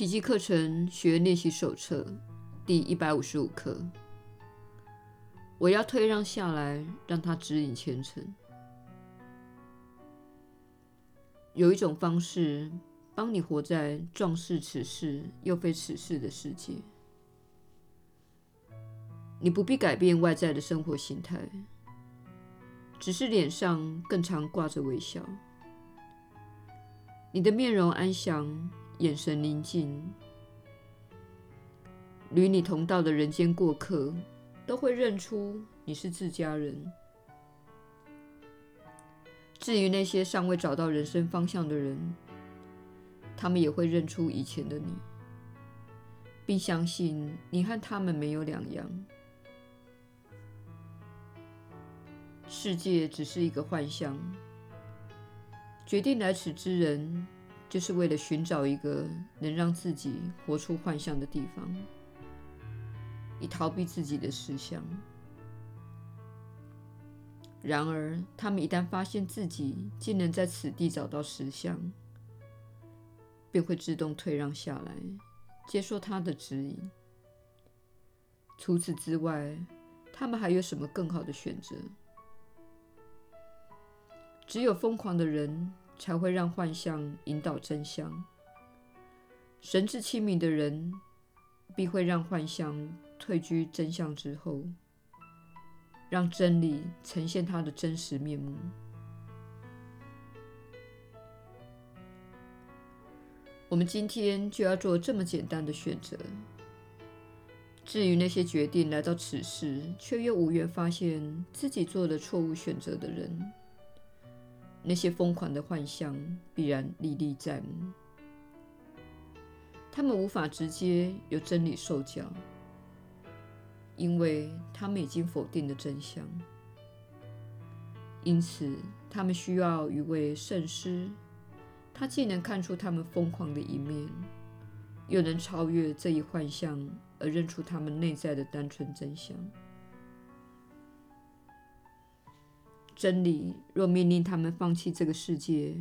奇迹课程学员练习手册第一百五十五课。我要退让下来，让他指引前程。有一种方式，帮你活在壮似此世又非此世的世界。你不必改变外在的生活形态，只是脸上更常挂着微笑。你的面容安详，眼神宁静，与你同道的人间过客都会认出你是自家人。至于那些尚未找到人生方向的人，他们也会认出以前的你，并相信你和他们没有两样。世界只是一个幻象。决定来此之人，就是为了寻找一个能让自己活出幻象的地方，以逃避自己的实相。然而，他们一旦发现自己竟能在此地找到实相，便会自动退让下来，接受他的指引。除此之外，他们还有什么更好的选择？只有疯狂的人才会让幻象引导真相，神志清明的人必会让幻象退居真相之后，让真理呈现它的真实面目。我们今天就要做这么简单的选择。至于那些决定来到此世，却又无缘发现自己做了错误选择的人，那些疯狂的幻象必然历历在目，他们无法直接由真理受教，因为他们已经否定了真相。因此，他们需要一位圣师，他既能看出他们疯狂的一面，又能超越这一幻象而认出他们内在的单纯真相。真理若命令他们放弃这个世界，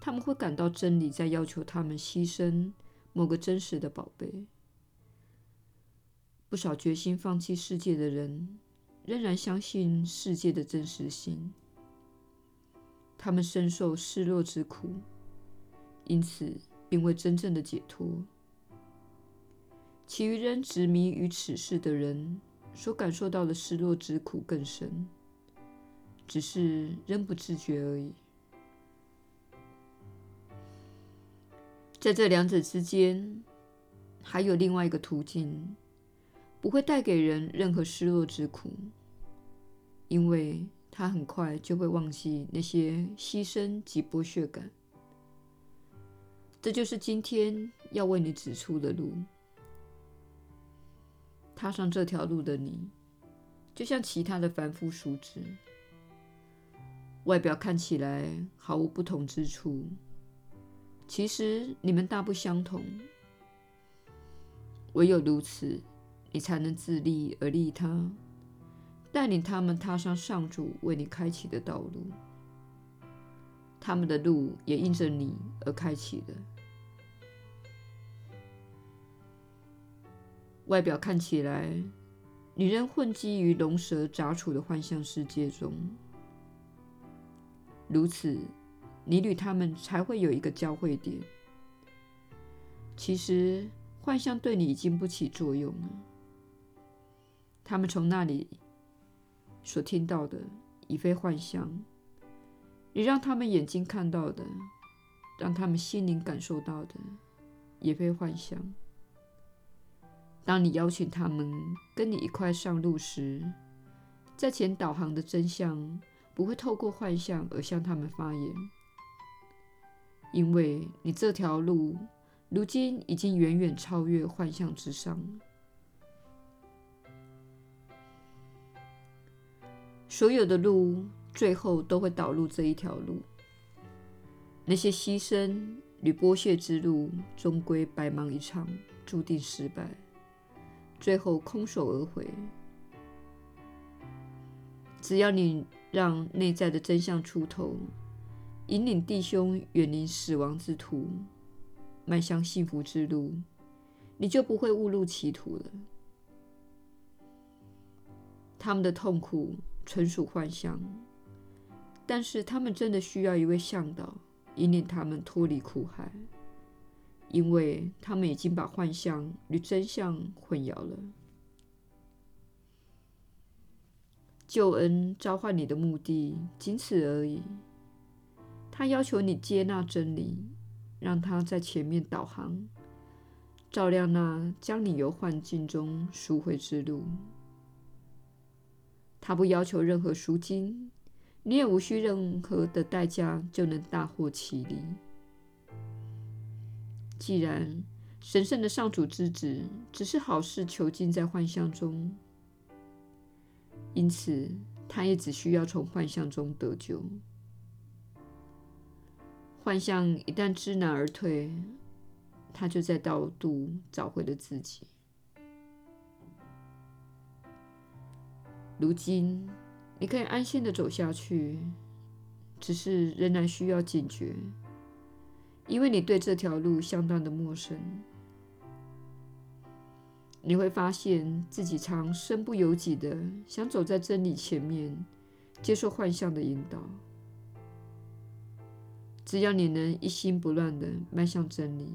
他们会感到真理在要求他们牺牲某个真实的宝贝。不少决心放弃世界的人，仍然相信世界的真实性。他们深受失落之苦，因此并未真正的解脱。其余仍执迷于此世的人，所感受到的失落之苦更深。只是仍不自觉而已。在这两者之间，还有另外一个途径，不会带给人任何失落之苦，因为他很快就会忘记那些牺牲及剥削感。这就是今天要为你指出的路。踏上这条路的你，就像其他的凡夫俗子。外表看起来毫无不同之处，其实你们大不相同。唯有如此，你才能自利而利他，带领他们踏上上主为你开启的道路。他们的路也因着你而开启了。外表看起来，你仍混迹于龙蛇杂处的幻象世界中。如此，你与他们才会有一个交汇点。其实，幻象对你已经不起作用了。他们从那里所听到的已非幻象，你让他们眼睛看到的，让他们心灵感受到的，也非幻象。当你邀请他们跟你一块上路时，在前导航的真相。不会透过幻象而向他们发言，因为你这条路如今已经远远超越幻象之上。所有的路最后都会导入这一条路。那些牺牲与剥削之路终归白忙一场，注定失败，最后空手而回。只要你。让内在的真相出头，引领弟兄远离死亡之途，迈向幸福之路，你就不会误入歧途了。他们的痛苦纯属幻象，但是他们真的需要一位向导，引领他们脱离苦海，因为他们已经把幻象与真相混淆了。救恩召唤你的目的仅此而已。他要求你接纳真理，让他在前面导航，照亮那将你由幻境中赎回之路。他不要求任何赎金，你也无需任何的代价就能大获其利。既然神圣的上主之子只是好事囚禁在幻象中，因此他也只需要从幻象中得救。幻象一旦知难而退，他就在道路找回了自己。如今，你可以安心的走下去，只是仍然需要警觉，因为你对这条路相当的陌生。你会发现自己常身不由己的想走在真理前面，接受幻象的引导。只要你能一心不乱的迈向真理，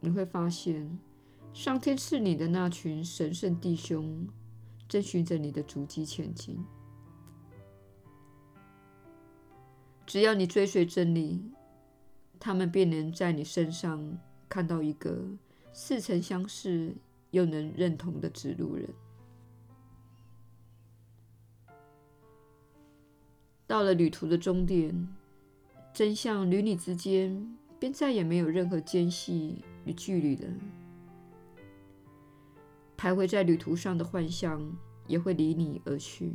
你会发现上天赐你的那群神圣弟兄。正循着你的足迹前进。只要你追随真理，他们便能在你身上看到一个似曾相识又能认同的指路人。到了旅途的终点，真相与你之间便再也没有任何间隙与距离了。徘徊在旅途上的幻象也会离你而去，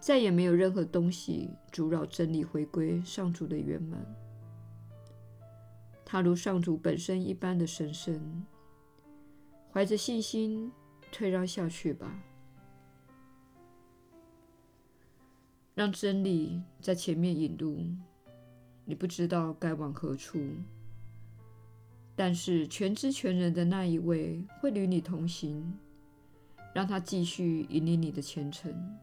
再也没有任何东西阻扰真理回归上主的圆满。它如上主本身一般的神圣，怀着信心退让下去吧，让真理在前面引路。你不知道该往何处。但是全知全能的那一位会与你同行，让他继续引领你的前程。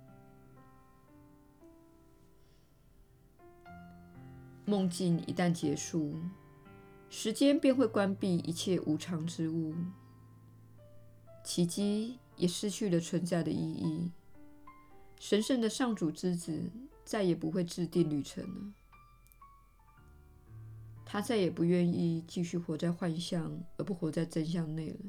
梦境一旦结束，时间便会关闭一切无常之物，奇迹也失去了存在的意义。神圣的上主之子再也不会制定旅程了。他再也不愿意继续活在幻象，而不活在真相内了。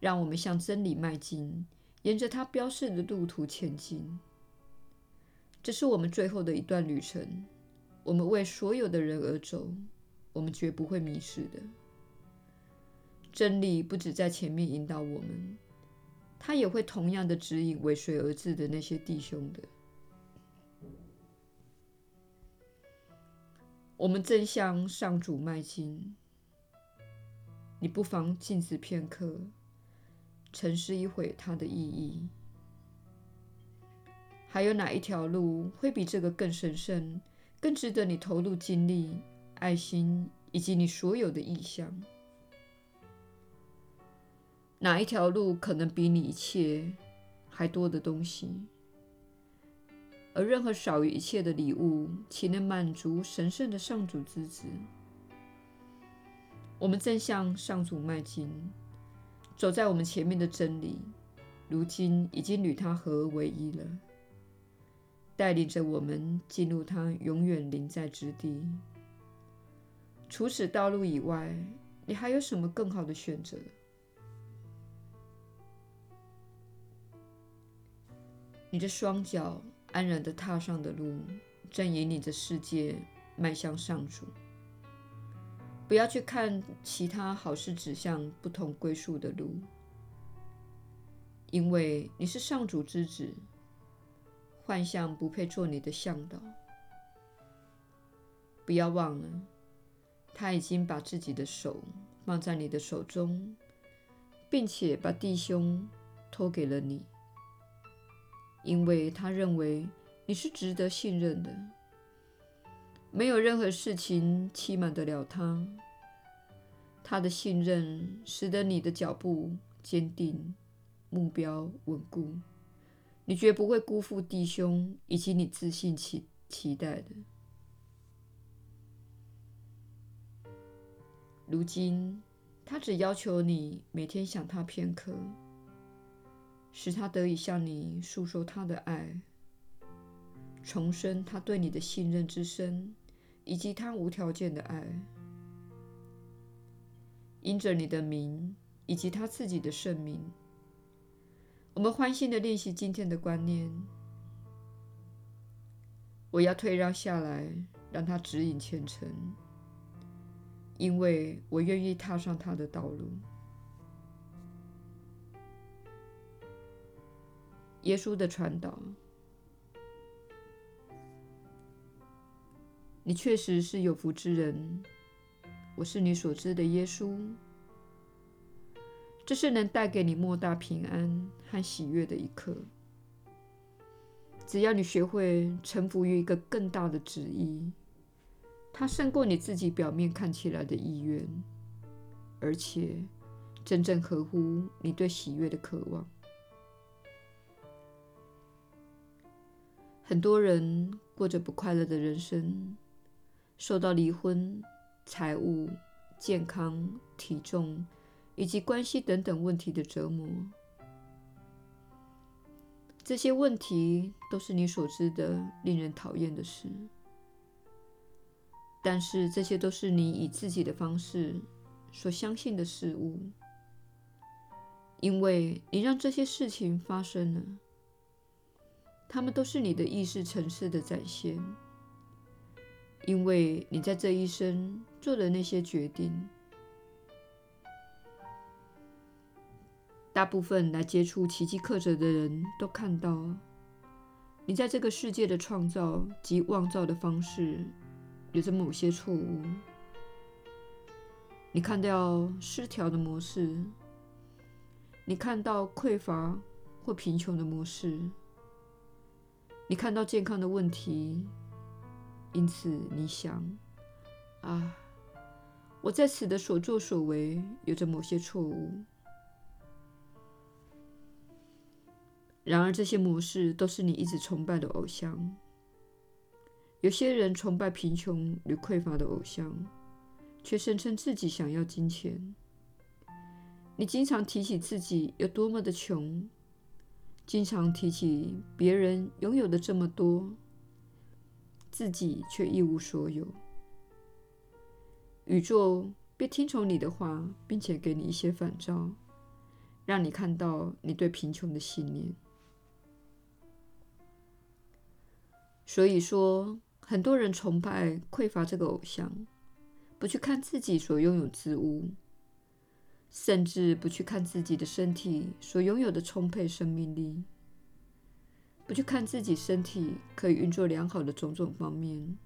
让我们向真理迈进，沿着他标示的路途前进。这是我们最后的一段旅程。我们为所有的人而走，我们绝不会迷失的。真理不止在前面引导我们，他也会同样的指引尾随而至的那些弟兄的。我们正向上主迈进，你不妨静止片刻，沉思一会它的意义。还有哪一条路会比这个更神圣、更值得你投入精力、爱心以及你所有的意向？哪一条路可能比你一切还多的东西？而任何少于一切的礼物，岂能满足神圣的上主之子？我们正向上主迈进，走在我们前面的真理，如今已经与他合而为一了，带领着我们进入他永远临在之地。除此道路以外，你还有什么更好的选择？你的双脚。安然的踏上的路，正引领着世界迈向上主。不要去看其他好事指向不同归宿的路，因为你是上主之子，幻象不配做你的向导。不要忘了，他已经把自己的手放在你的手中，并且把弟兄托给了你。因为他认为你是值得信任的，没有任何事情欺瞒得了他。他的信任使得你的脚步坚定，目标稳固。你绝不会辜负弟兄以及你自信期期待的。如今，他只要求你每天想他片刻，使他得以向你诉说他的爱，重申他对你的信任之深，以及他无条件的爱。因着你的名以及他自己的圣名，我们欢欣地练习今天的观念。我要退让下来，让他指引前程，因为我愿意踏上他的道路。耶稣的传导，你确实是有福之人。我是你所知的耶稣，这是能带给你莫大平安和喜悦的一刻。只要你学会臣服于一个更大的旨意，它胜过你自己表面看起来的意愿，而且真正合乎你对喜悦的渴望。很多人过着不快乐的人生，受到离婚。财务、健康、体重以及关系等等问题的折磨，这些问题都是你所知的令人讨厌的事。但是，这些都是你以自己的方式所相信的事物，因为你让这些事情发生了，它们都是你的意识层次的展现。因为你在这一生做的那些决定，大部分来接触奇迹课程的人都看到，你在这个世界的创造及妄造的方式有着某些错误。你看到失调的模式，你看到匮乏或贫穷的模式，你看到健康的问题。因此，你想，啊，我在此的所作所为有着某些错误。然而，这些模式都是你一直崇拜的偶像。有些人崇拜贫穷与匮乏的偶像，却声称自己想要金钱。你经常提起自己有多么的穷，经常提起别人拥有的这么多。自己却一无所有，宇宙便听从你的话，并且给你一些反照，让你看到你对贫穷的信念。所以说，很多人崇拜匮乏这个偶像，不去看自己所拥有之物，甚至不去看自己的身体所拥有的充沛生命力。不去看自己身体可以运作良好的种种方面，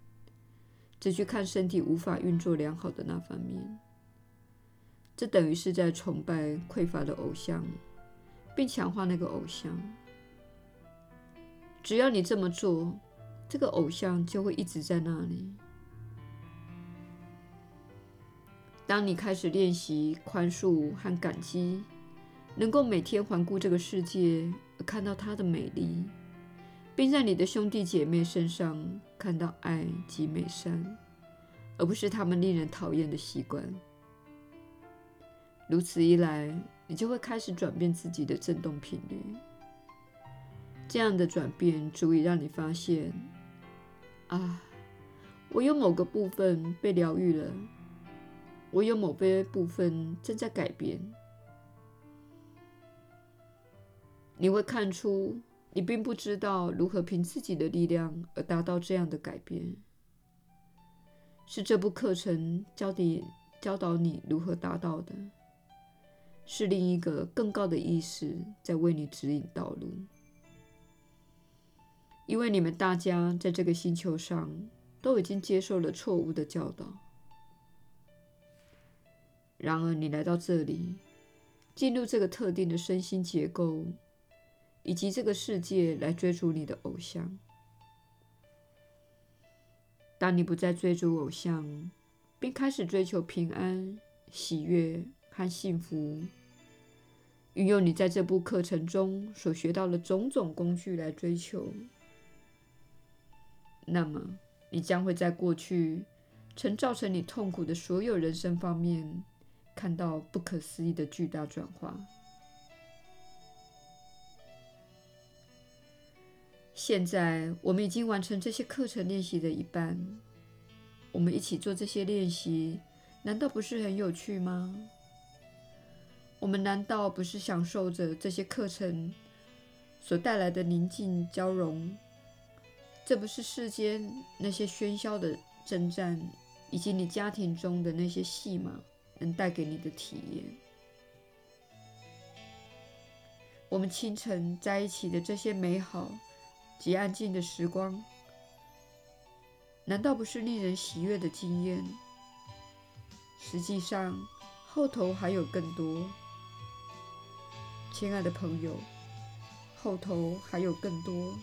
只去看身体无法运作良好的那方面，这等于是在崇拜匮乏的偶像，并强化那个偶像。只要你这么做，这个偶像就会一直在那里。当你开始练习宽恕和感激，能够每天环顾这个世界，看到它的美丽。并在你的兄弟姐妹身上看到爱及美善，而不是他们令人讨厌的习惯。如此一来，你就会开始转变自己的振动频率。这样的转变足以让你发现：啊，我有某个部分被疗愈了，我有某些部分正在改变。你会看出。你并不知道如何凭自己的力量而达到这样的改变，是这部课程教你教导你如何达到的，是另一个更高的意识在为你指引道路，因为你们大家在这个星球上都已经接受了错误的教导，然而你来到这里，进入这个特定的身心结构。以及这个世界来追逐你的偶像，当你不再追逐偶像，并开始追求平安、喜悦和幸福，运用你在这部课程中所学到的种种工具来追求，那么你将会在过去曾造成你痛苦的所有人生方面，看到不可思议的巨大转化。现在我们已经完成这些课程练习的一半，我们一起做这些练习，难道不是很有趣吗？我们难道不是享受着这些课程所带来的宁静交融？这不是世间那些喧嚣的征战，以及你家庭中的那些戏吗能带给你的体验。我们清晨在一起的这些美好。及安静的时光，难道不是令人喜悦的经验？实际上，后头还有更多，亲爱的朋友，后头还有更多。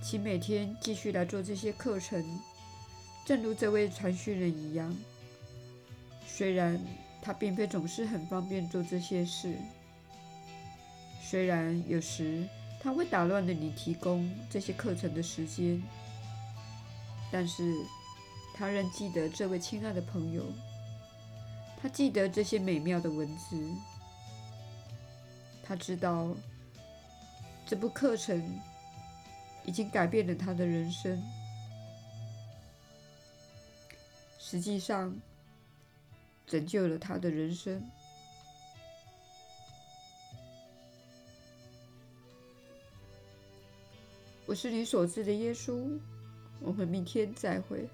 请每天继续来做这些课程，正如这位传讯人一样。虽然他并非总是很方便做这些事，虽然有时。他会打乱了你提供这些课程的时间，但是他仍记得这位亲爱的朋友，他记得这些美妙的文字，他知道这部课程已经改变了他的人生，实际上拯救了他的人生。我是你所知的耶稣，我们明天再会。